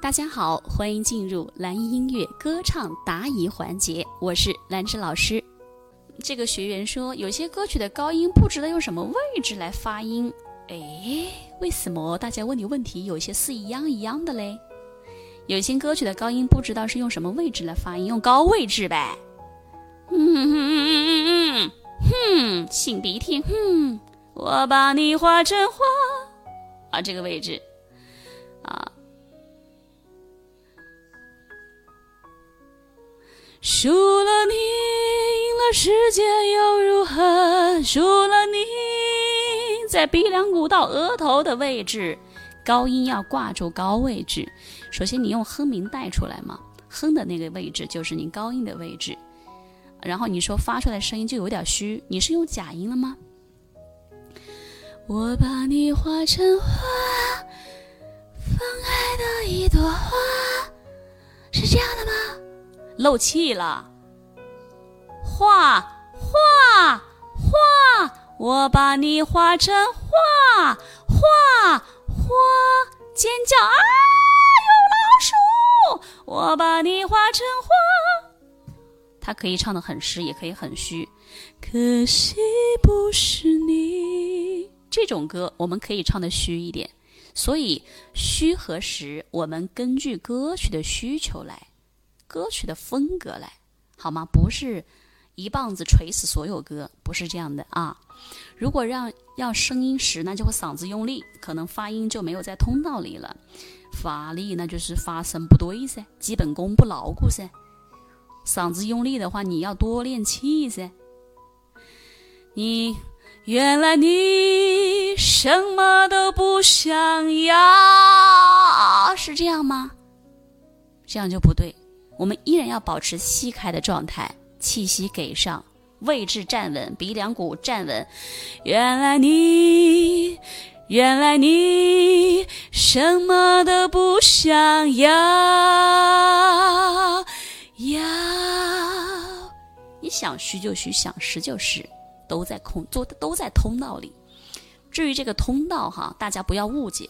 大家好，欢迎进入蓝音音乐歌唱答疑环节，我是兰芝老师。这个学员说，有些歌曲的高音不知道用什么位置来发音，哎，为什么大家问你问题有些是一样一样的嘞？有些歌曲的高音不知道是用什么位置来发音，用高位置呗。嗯嗯嗯嗯嗯嗯，擤鼻涕，哼，我把你画成花啊，这个位置输了你，赢了世界又如何？输了你，在鼻梁骨到额头的位置，高音要挂住高位置。首先，你用哼鸣带出来嘛，哼的那个位置就是你高音的位置。然后你说发出来声音就有点虚，你是用假音了吗？我把你画成花，放开的一朵花，是这样的？漏气了，画画画，我把你画成画画画，尖叫啊！有老鼠，我把你画成花。它可以唱的很实，也可以很虚。可惜不是你，这种歌我们可以唱的虚一点。所以虚和实，我们根据歌曲的需求来。歌曲的风格来，好吗？不是一棒子锤死所有歌，不是这样的啊。如果让要声音实，那就会嗓子用力，可能发音就没有在通道里了。发力那就是发声不对噻，基本功不牢固噻。嗓子用力的话，你要多练气噻。你原来你什么都不想要，是这样吗？这样就不对。我们依然要保持吸开的状态，气息给上，位置站稳，鼻梁骨站稳。原来你，原来你什么都不想要，要。你想虚就虚，想实就实，都在空，都都在通道里。至于这个通道哈，大家不要误解。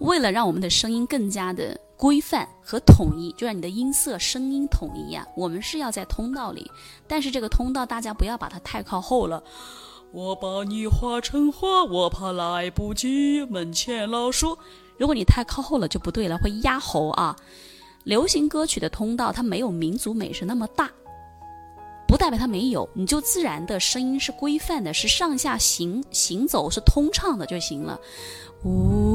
为了让我们的声音更加的。规范和统一，就让你的音色、声音统一呀。我们是要在通道里，但是这个通道大家不要把它太靠后了。我把你画成花，我怕来不及。门前老树，如果你太靠后了就不对了，会压喉啊。流行歌曲的通道它没有民族美声那么大，不代表它没有，你就自然的声音是规范的，是上下行行走是通畅的就行了。呜。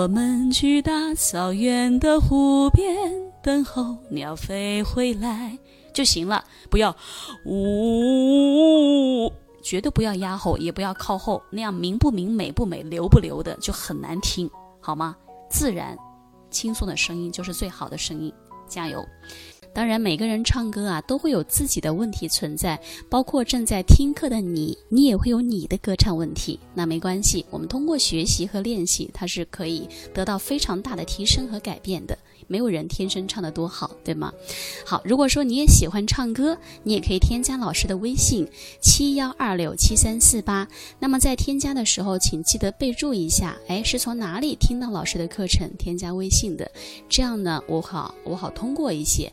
我们去大草原的湖边等候鸟飞回来就行了，不要呜，绝对不要压后，也不要靠后，那样明不明、美不美、流不流的就很难听，好吗？自然、轻松的声音就是最好的声音，加油！当然，每个人唱歌啊，都会有自己的问题存在，包括正在听课的你，你也会有你的歌唱问题。那没关系，我们通过学习和练习，它是可以得到非常大的提升和改变的。没有人天生唱得多好，对吗？好，如果说你也喜欢唱歌，你也可以添加老师的微信七幺二六七三四八。那么在添加的时候，请记得备注一下，哎，是从哪里听到老师的课程添加微信的？这样呢，我好我好通过一些，